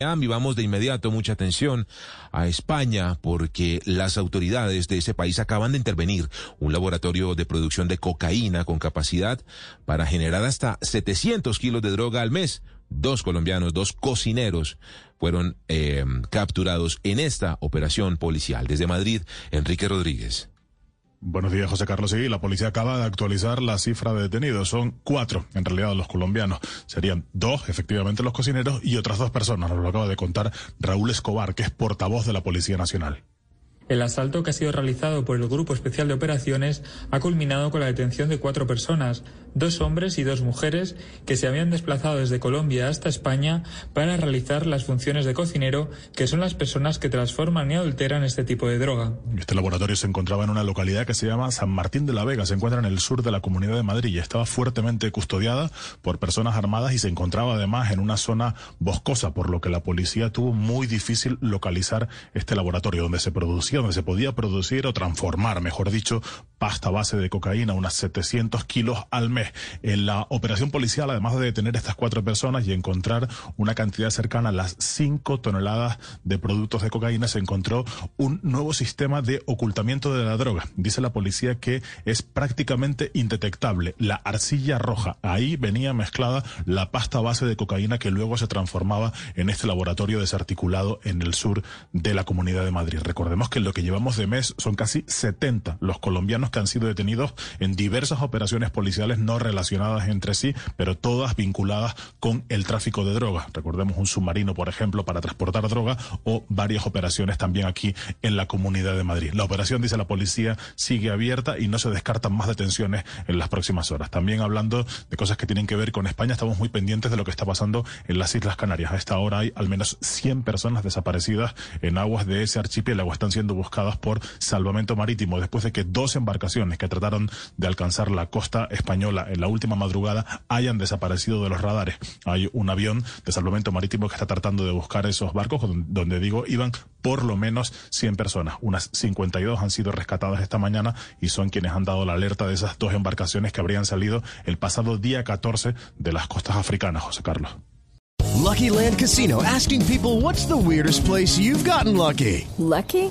Y vamos de inmediato mucha atención a España porque las autoridades de ese país acaban de intervenir un laboratorio de producción de cocaína con capacidad para generar hasta 700 kilos de droga al mes. Dos colombianos, dos cocineros fueron eh, capturados en esta operación policial. Desde Madrid, Enrique Rodríguez. Buenos días, José Carlos. Sí, la policía acaba de actualizar la cifra de detenidos. Son cuatro, en realidad, los colombianos. Serían dos, efectivamente, los cocineros y otras dos personas. Nos lo acaba de contar Raúl Escobar, que es portavoz de la Policía Nacional. El asalto que ha sido realizado por el Grupo Especial de Operaciones ha culminado con la detención de cuatro personas, dos hombres y dos mujeres, que se habían desplazado desde Colombia hasta España para realizar las funciones de cocinero, que son las personas que transforman y adulteran este tipo de droga. Este laboratorio se encontraba en una localidad que se llama San Martín de la Vega, se encuentra en el sur de la Comunidad de Madrid y estaba fuertemente custodiada por personas armadas y se encontraba además en una zona boscosa, por lo que la policía tuvo muy difícil localizar este laboratorio donde se producía donde se podía producir o transformar, mejor dicho, pasta base de cocaína, unas 700 kilos al mes. En la operación policial, además de detener a estas cuatro personas y encontrar una cantidad cercana a las 5 toneladas de productos de cocaína, se encontró un nuevo sistema de ocultamiento de la droga. Dice la policía que es prácticamente indetectable. La arcilla roja, ahí venía mezclada la pasta base de cocaína que luego se transformaba en este laboratorio desarticulado en el sur de la Comunidad de Madrid. Recordemos que lo que llevamos de mes son casi 70 los colombianos han sido detenidos en diversas operaciones policiales no relacionadas entre sí, pero todas vinculadas con el tráfico de droga. Recordemos un submarino, por ejemplo, para transportar droga o varias operaciones también aquí en la Comunidad de Madrid. La operación, dice la policía, sigue abierta y no se descartan más detenciones en las próximas horas. También hablando de cosas que tienen que ver con España, estamos muy pendientes de lo que está pasando en las Islas Canarias. A esta hora hay al menos 100 personas desaparecidas en aguas de ese archipiélago. Están siendo buscadas por salvamento marítimo después de que dos embarcaciones que trataron de alcanzar la costa española en la última madrugada hayan desaparecido de los radares. Hay un avión de salvamento marítimo que está tratando de buscar esos barcos donde digo iban por lo menos 100 personas. Unas 52 han sido rescatadas esta mañana y son quienes han dado la alerta de esas dos embarcaciones que habrían salido el pasado día 14 de las costas africanas, José Carlos. Lucky Land Casino asking people what's the weirdest place you've gotten lucky? Lucky?